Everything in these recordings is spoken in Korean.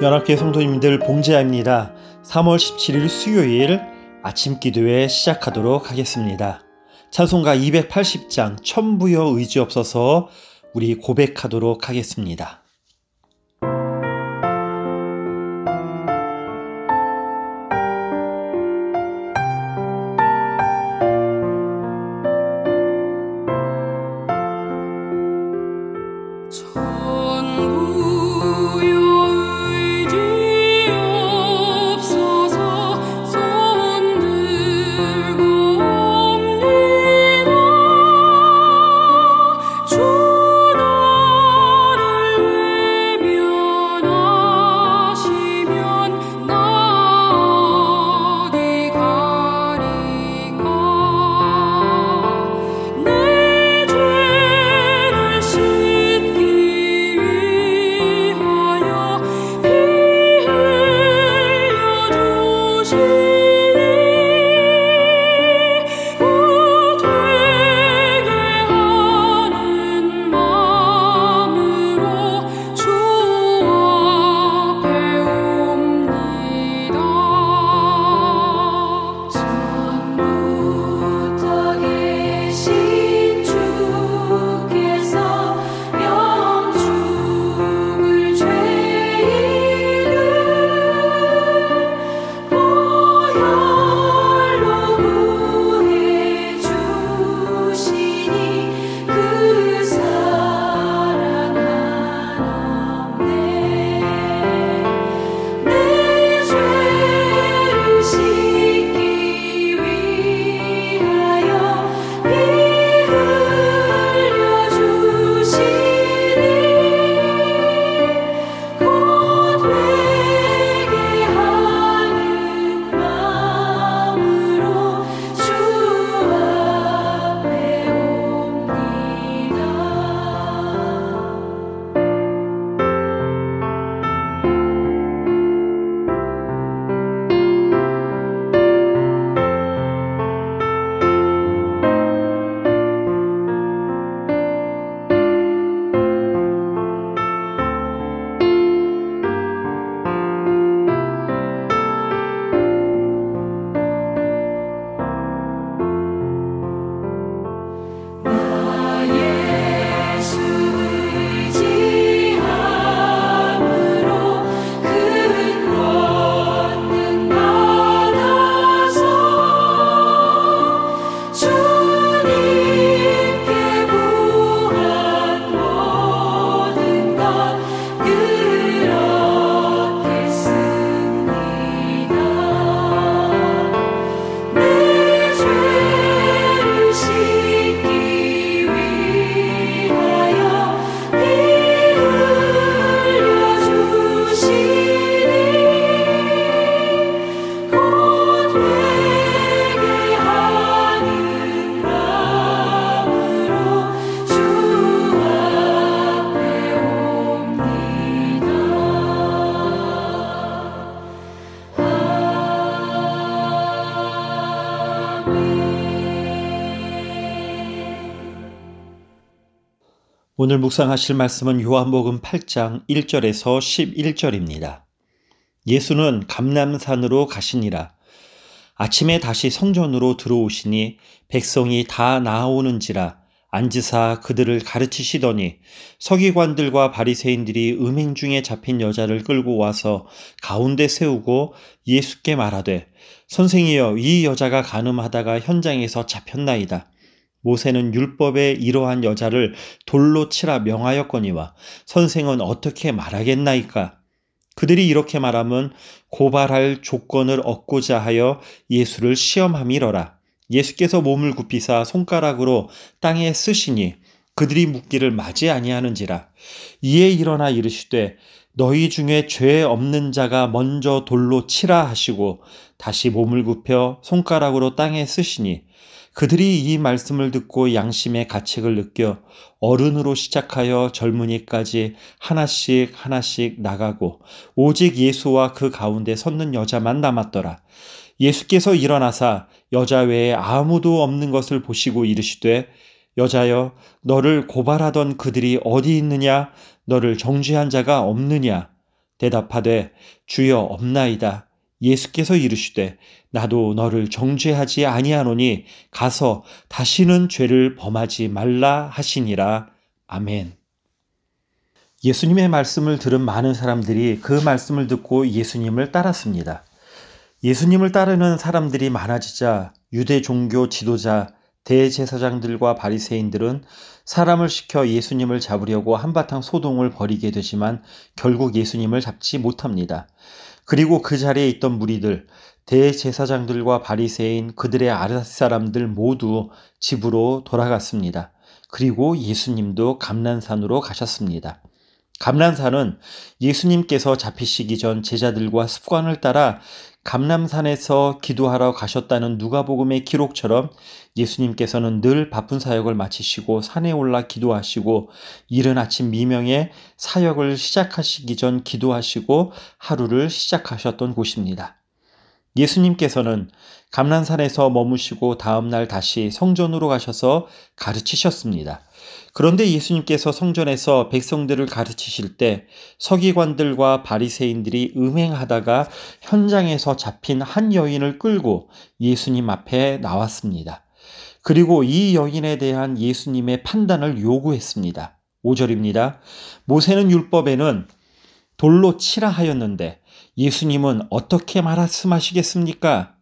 연합계 성도님들 봉제합니다. 3월 17일 수요일 아침 기도회 시작하도록 하겠습니다. 찬송가 280장 천부여 의지 없어서 우리 고백하도록 하겠습니다. 오늘 묵상하실 말씀은 요한복음 8장 1절에서 11절입니다. 예수는 감남산으로 가시니라. 아침에 다시 성전으로 들어오시니 백성이 다 나아오는지라 앉으사 그들을 가르치시더니 서기관들과 바리새인들이 음행 중에 잡힌 여자를 끌고 와서 가운데 세우고 예수께 말하되 선생이여 이 여자가 가늠하다가 현장에서 잡혔나이다. 모세는 율법에 이러한 여자를 돌로 치라 명하였거니와 선생은 어떻게 말하겠나이까? 그들이 이렇게 말하면 고발할 조건을 얻고자 하여 예수를 시험함이러라. 예수께서 몸을 굽히사 손가락으로 땅에 쓰시니 그들이 묻기를 맞이 아니하는지라. 이에 일어나 이르시되 너희 중에 죄 없는 자가 먼저 돌로 치라 하시고 다시 몸을 굽혀 손가락으로 땅에 쓰시니 그들이 이 말씀을 듣고 양심의 가책을 느껴 어른으로 시작하여 젊은이까지 하나씩 하나씩 나가고 오직 예수와 그 가운데 섰는 여자만 남았더라. 예수께서 일어나사 여자 외에 아무도 없는 것을 보시고 이르시되 여자여 너를 고발하던 그들이 어디 있느냐 너를 정죄한 자가 없느냐 대답하되 주여 없나이다. 예수께서 이르시되 나도 너를 정죄하지 아니하노니 가서 다시는 죄를 범하지 말라 하시니라. 아멘. 예수님의 말씀을 들은 많은 사람들이 그 말씀을 듣고 예수님을 따랐습니다. 예수님을 따르는 사람들이 많아지자 유대 종교 지도자 대제사장들과 바리새인들은 사람을 시켜 예수님을 잡으려고 한바탕 소동을 벌이게 되지만 결국 예수님을 잡지 못합니다. 그리고 그 자리에 있던 무리들, 대제사장들과 바리새인 그들의 아랫사람들 모두 집으로 돌아갔습니다. 그리고 예수님도 감난산으로 가셨습니다. 감난산은 예수님께서 잡히시기 전 제자들과 습관을 따라 감남산에서 기도하러 가셨다는 누가복음의 기록처럼 예수님께서는 늘 바쁜 사역을 마치시고 산에 올라 기도하시고 이른 아침 미명에 사역을 시작하시기 전 기도하시고 하루를 시작하셨던 곳입니다. 예수님께서는 감난산에서 머무시고 다음날 다시 성전으로 가셔서 가르치셨습니다. 그런데 예수님께서 성전에서 백성들을 가르치실 때 서기관들과 바리새인들이 음행하다가 현장에서 잡힌 한 여인을 끌고 예수님 앞에 나왔습니다. 그리고 이 여인에 대한 예수님의 판단을 요구했습니다. 5절입니다. 모세는 율법에는 돌로 치라 하였는데 예수님은 어떻게 말씀하시겠습니까?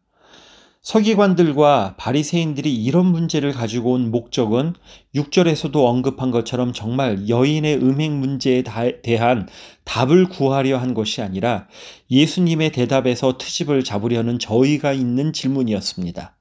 서기관들과 바리새인들이 이런 문제를 가지고 온 목적은 6절에서도 언급한 것처럼 정말 여인의 음행 문제에 대한 답을 구하려 한 것이 아니라 예수님의 대답에서 트집을 잡으려는 저희가 있는 질문이었습니다.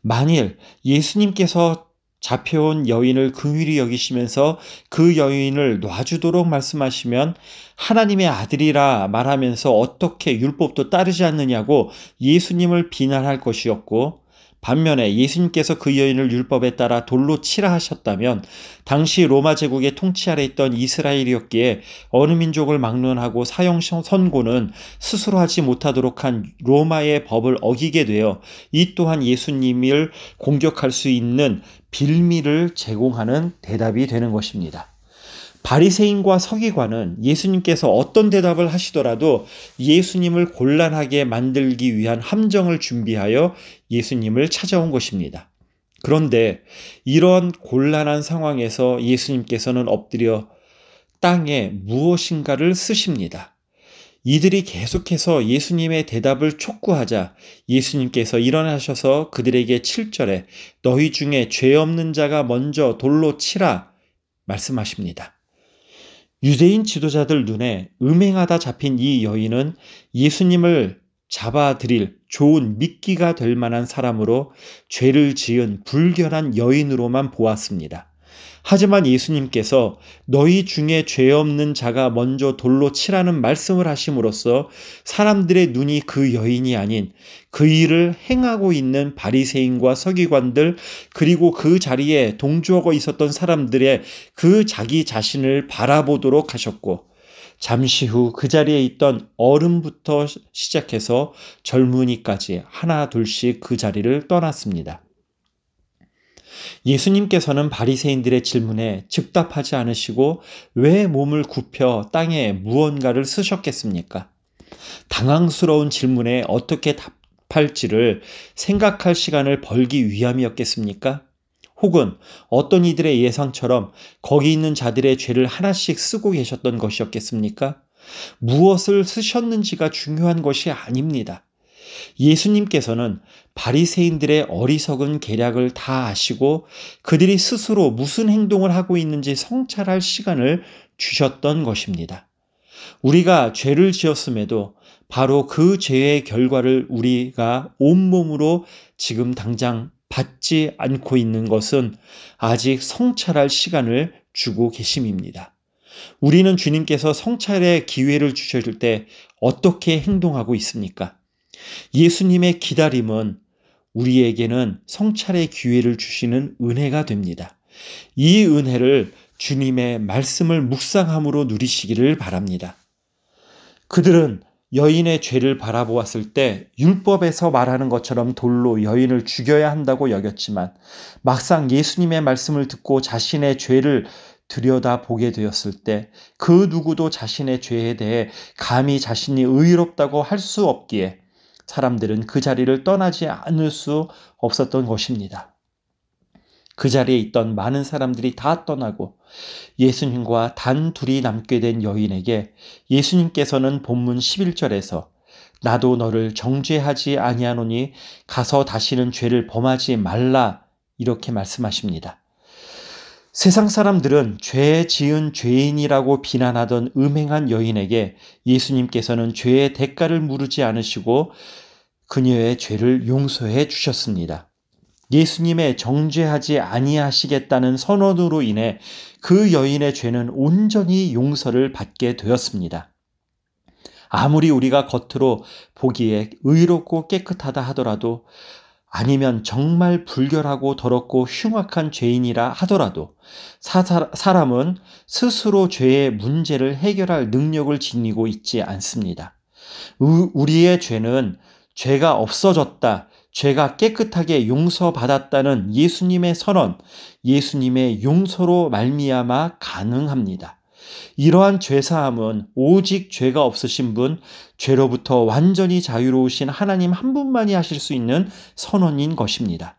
만일 예수님께서 잡혀온 여인을 긍휼히 여기시면서 그 여인을 놔주도록 말씀하시면 하나님의 아들이라 말하면서 어떻게 율법도 따르지 않느냐고 예수님을 비난할 것이었고 반면에 예수님께서 그 여인을 율법에 따라 돌로 치라 하셨다면 당시 로마 제국의 통치 아래 있던 이스라엘이었기에 어느 민족을 막론하고 사형 선고는 스스로 하지 못하도록 한 로마의 법을 어기게 되어 이 또한 예수님을 공격할 수 있는 빌미를 제공하는 대답이 되는 것입니다. 바리새인과 서기관은 예수님께서 어떤 대답을 하시더라도 예수님을 곤란하게 만들기 위한 함정을 준비하여 예수님을 찾아온 것입니다. 그런데 이런 곤란한 상황에서 예수님께서는 엎드려 땅에 무엇인가를 쓰십니다. 이들이 계속해서 예수님의 대답을 촉구하자 예수님께서 일어나셔서 그들에게 7절에 너희 중에 죄 없는 자가 먼저 돌로 치라 말씀하십니다. 유대인 지도자들 눈에 음행하다 잡힌 이 여인은 예수님을 잡아들일 좋은 미끼가 될 만한 사람으로 죄를 지은 불결한 여인으로만 보았습니다. 하지만 예수님께서 너희 중에 죄 없는 자가 먼저 돌로 치라는 말씀을 하심으로써 사람들의 눈이 그 여인이 아닌 그 일을 행하고 있는 바리새인과 서기관들 그리고 그 자리에 동조하고 있었던 사람들의 그 자기 자신을 바라보도록 하셨고 잠시 후 그 자리에 있던 어른부터 시작해서 젊은이까지 하나 둘씩 그 자리를 떠났습니다. 예수님께서는 바리새인들의 질문에 즉답하지 않으시고 왜 몸을 굽혀 땅에 무언가를 쓰셨겠습니까? 당황스러운 질문에 어떻게 답할지를 생각할 시간을 벌기 위함이었겠습니까? 혹은 어떤 이들의 예상처럼 거기 있는 자들의 죄를 하나씩 쓰고 계셨던 것이었겠습니까? 무엇을 쓰셨는지가 중요한 것이 아닙니다. 예수님께서는 바리새인들의 어리석은 계략을 다 아시고 그들이 스스로 무슨 행동을 하고 있는지 성찰할 시간을 주셨던 것입니다. 우리가 죄를 지었음에도 바로 그 죄의 결과를 우리가 온몸으로 지금 당장 받지 않고 있는 것은 아직 성찰할 시간을 주고 계심입니다. 우리는 주님께서 성찰의 기회를 주실 때 어떻게 행동하고 있습니까? 예수님의 기다림은 우리에게는 성찰의 기회를 주시는 은혜가 됩니다. 이 은혜를 주님의 말씀을 묵상함으로 누리시기를 바랍니다. 그들은 여인의 죄를 바라보았을 때 율법에서 말하는 것처럼 돌로 여인을 죽여야 한다고 여겼지만 막상 예수님의 말씀을 듣고 자신의 죄를 들여다 보게 되었을 때 그 누구도 자신의 죄에 대해 감히 자신이 의롭다고 할 수 없기에 사람들은 그 자리를 떠나지 않을 수 없었던 것입니다. 그 자리에 있던 많은 사람들이 다 떠나고 예수님과 단 둘이 남게 된 여인에게 예수님께서는 본문 11절에서 나도 너를 정죄하지 아니하노니 가서 다시는 죄를 범하지 말라 이렇게 말씀하십니다. 세상 사람들은 죄 지은 죄인이라고 비난하던 음행한 여인에게 예수님께서는 죄의 대가를 물으지 않으시고 그녀의 죄를 용서해 주셨습니다. 예수님의 정죄하지 아니하시겠다는 선언으로 인해 그 여인의 죄는 온전히 용서를 받게 되었습니다. 아무리 우리가 겉으로 보기에 의롭고 깨끗하다 하더라도 아니면 정말 불결하고 더럽고 흉악한 죄인이라 하더라도 사, 사람은 스스로 죄의 문제를 해결할 능력을 지니고 있지 않습니다. 우리의 죄는 죄가 없어졌다, 죄가 깨끗하게 용서받았다는 예수님의 선언, 예수님의 용서로 말미암아 가능합니다. 이러한 죄사함은 오직 죄가 없으신 분, 죄로부터 완전히 자유로우신 하나님 한 분만이 하실 수 있는 선언인 것입니다.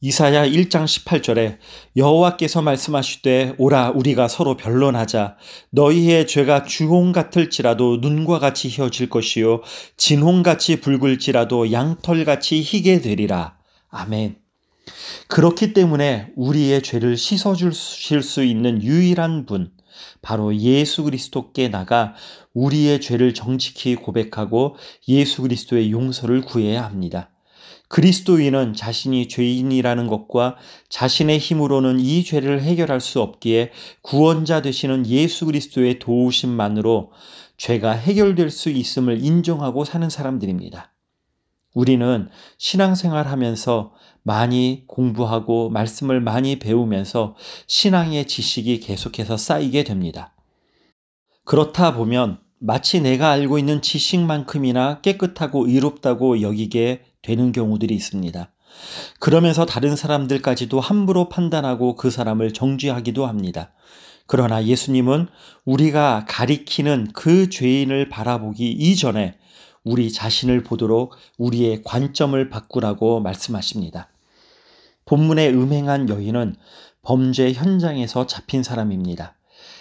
이사야 1장 18절에 여호와께서 말씀하시되 오라 우리가 서로 변론하자 너희의 죄가 주홍 같을지라도 눈과 같이 휘어질 것이요 진홍같이 붉을지라도 양털같이 희게 되리라. 아멘. 그렇기 때문에 우리의 죄를 씻어 주실 수 있는 유일한 분 바로 예수 그리스도께 나가 우리의 죄를 정직히 고백하고 예수 그리스도의 용서를 구해야 합니다. 그리스도인은 자신이 죄인이라는 것과 자신의 힘으로는 이 죄를 해결할 수 없기에 구원자 되시는 예수 그리스도의 도우심만으로 죄가 해결될 수 있음을 인정하고 사는 사람들입니다. 우리는 신앙생활 하면서 많이 공부하고 말씀을 많이 배우면서 신앙의 지식이 계속해서 쌓이게 됩니다. 그렇다 보면 마치 내가 알고 있는 지식만큼이나 깨끗하고 의롭다고 여기게 되는 경우들이 있습니다. 그러면서 다른 사람들까지도 함부로 판단하고 그 사람을 정죄하기도 합니다. 그러나 예수님은 우리가 가리키는 그 죄인을 바라보기 이전에 우리 자신을 보도록 우리의 관점을 바꾸라고 말씀하십니다. 본문의 음행한 여인은 범죄 현장에서 잡힌 사람입니다.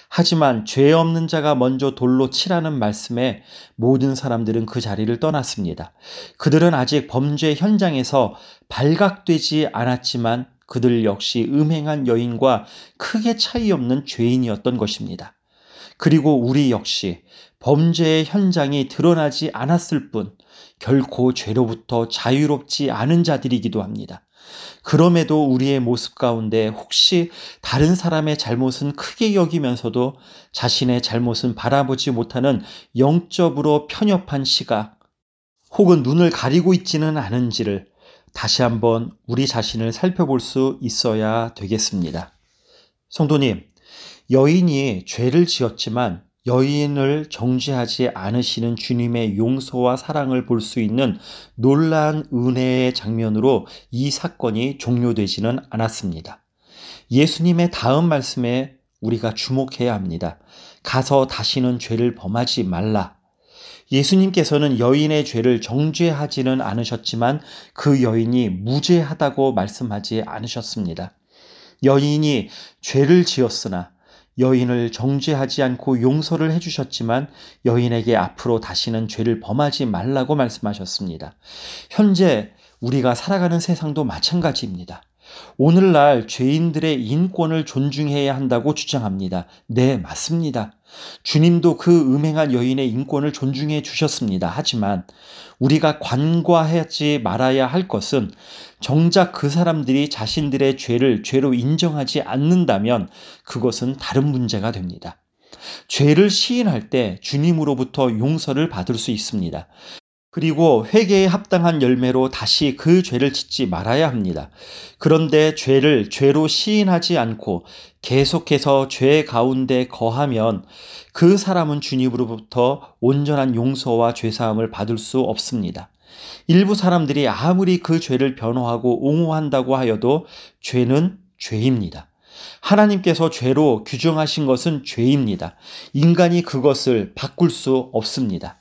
하지만 죄 없는 자가 먼저 돌로 치라는 말씀에 모든 사람들은 그 자리를 떠났습니다. 그들은 아직 범죄 현장에서 발각되지 않았지만 그들 역시 음행한 여인과 크게 차이 없는 죄인이었던 것입니다. 그리고 우리 역시 범죄의 현장이 드러나지 않았을 뿐 결코 죄로부터 자유롭지 않은 자들이기도 합니다. 그럼에도 우리의 모습 가운데 혹시 다른 사람의 잘못은 크게 여기면서도 자신의 잘못은 바라보지 못하는 영적으로 편협한 시각 혹은 눈을 가리고 있지는 않은지를 다시 한번 우리 자신을 살펴볼 수 있어야 되겠습니다. 성도님, 여인이 죄를 지었지만 여인을 정죄하지 않으시는 주님의 용서와 사랑을 볼 수 있는 놀라운 은혜의 장면으로 이 사건이 종료되지는 않았습니다. 예수님의 다음 말씀에 우리가 주목해야 합니다. 가서 다시는 죄를 범하지 말라. 예수님께서는 여인의 죄를 정죄하지는 않으셨지만 그 여인이 무죄하다고 말씀하지 않으셨습니다. 여인이 죄를 지었으나 여인을 정죄하지 않고 용서를 해주셨지만 여인에게 앞으로 다시는 죄를 범하지 말라고 말씀하셨습니다. 현재 우리가 살아가는 세상도 마찬가지입니다. 오늘날 죄인들의 인권을 존중해야 한다고 주장합니다. 네, 맞습니다. 주님도 그 음행한 여인의 인권을 존중해 주셨습니다. 하지만 우리가 관과하지 말아야 할 것은 정작 그 사람들이 자신들의 죄를 죄로 인정하지 않는다면 그것은 다른 문제가 됩니다. 죄를 시인할 때 주님으로부터 용서를 받을 수 있습니다. 그리고 회개에 합당한 열매로 다시 그 죄를 짓지 말아야 합니다. 그런데 죄를 죄로 시인하지 않고 계속해서 죄 가운데 거하면 그 사람은 주님으로부터 온전한 용서와 죄사함을 받을 수 없습니다. 일부 사람들이 아무리 그 죄를 변호하고 옹호한다고 하여도 죄는 죄입니다. 하나님께서 죄로 규정하신 것은 죄입니다. 인간이 그것을 바꿀 수 없습니다.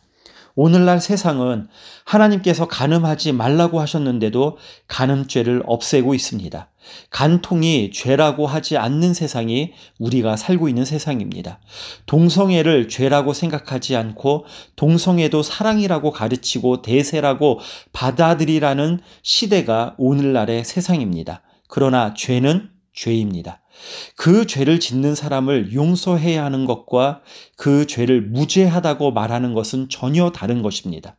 오늘날 세상은 하나님께서 간음하지 말라고 하셨는데도 간음죄를 없애고 있습니다. 간통이 죄라고 하지 않는 세상이 우리가 살고 있는 세상입니다. 동성애를 죄라고 생각하지 않고 동성애도 사랑이라고 가르치고 대세라고 받아들이라는 시대가 오늘날의 세상입니다. 그러나 죄는 죄입니다. 그 죄를 짓는 사람을 용서해야 하는 것과 그 죄를 무죄하다고 말하는 것은 전혀 다른 것입니다.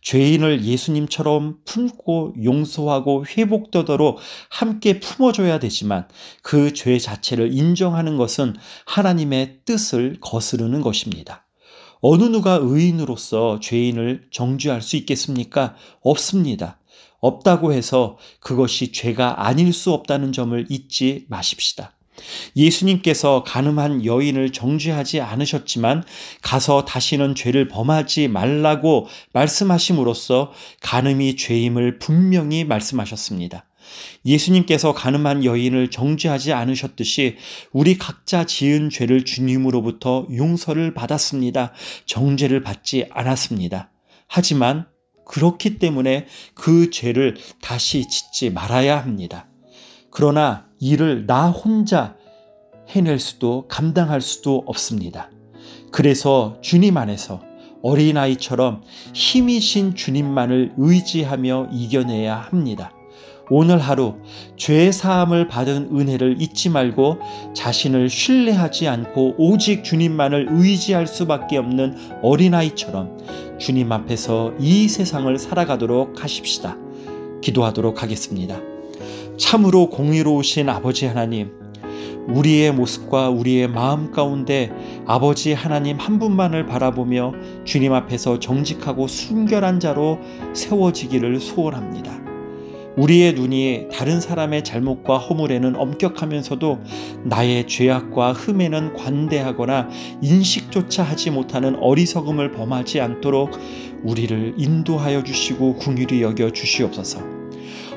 죄인을 예수님처럼 품고 용서하고 회복되도록 함께 품어줘야 되지만 그 죄 자체를 인정하는 것은 하나님의 뜻을 거스르는 것입니다. 어느 누가 의인으로서 죄인을 정죄할 수 있겠습니까? 없습니다. 없다고 해서 그것이 죄가 아닐 수 없다는 점을 잊지 마십시다. 예수님께서 가늠한 여인을 정죄하지 않으셨지만 가서 다시는 죄를 범하지 말라고 말씀하심으로써 가늠이 죄임을 분명히 말씀하셨습니다. 예수님께서 가늠한 여인을 정죄하지 않으셨듯이 우리 각자 지은 죄를 주님으로부터 용서를 받았습니다. 정죄를 받지 않았습니다. 하지만 그렇기 때문에 그 죄를 다시 짓지 말아야 합니다. 그러나 이를 나 혼자 해낼 수도 감당할 수도 없습니다. 그래서 주님 안에서 어린아이처럼 힘이신 주님만을 의지하며 이겨내야 합니다. 오늘 하루 죄 사함을 받은 은혜를 잊지 말고 자신을 신뢰하지 않고 오직 주님만을 의지할 수밖에 없는 어린아이처럼 주님 앞에서 이 세상을 살아가도록 하십시다. 기도하도록 하겠습니다. 참으로 공의로우신 아버지 하나님, 우리의 모습과 우리의 마음 가운데 아버지 하나님 한 분만을 바라보며 주님 앞에서 정직하고 순결한 자로 세워지기를 소원합니다. 우리의 눈이 다른 사람의 잘못과 허물에는 엄격하면서도 나의 죄악과 흠에는 관대하거나 인식조차 하지 못하는 어리석음을 범하지 않도록 우리를 인도하여 주시고 궁휼히 여겨 주시옵소서.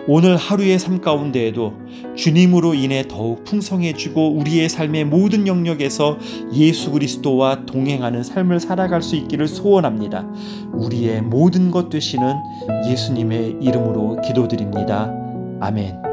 오늘 하루의 삶 가운데에도 주님으로 인해 더욱 풍성해지고 우리의 삶의 모든 영역에서 예수 그리스도와 동행하는 삶을 살아갈 수 있기를 소원합니다. 우리의 모든 것 되시는 예수님의 이름으로 기도드립니다. 아멘.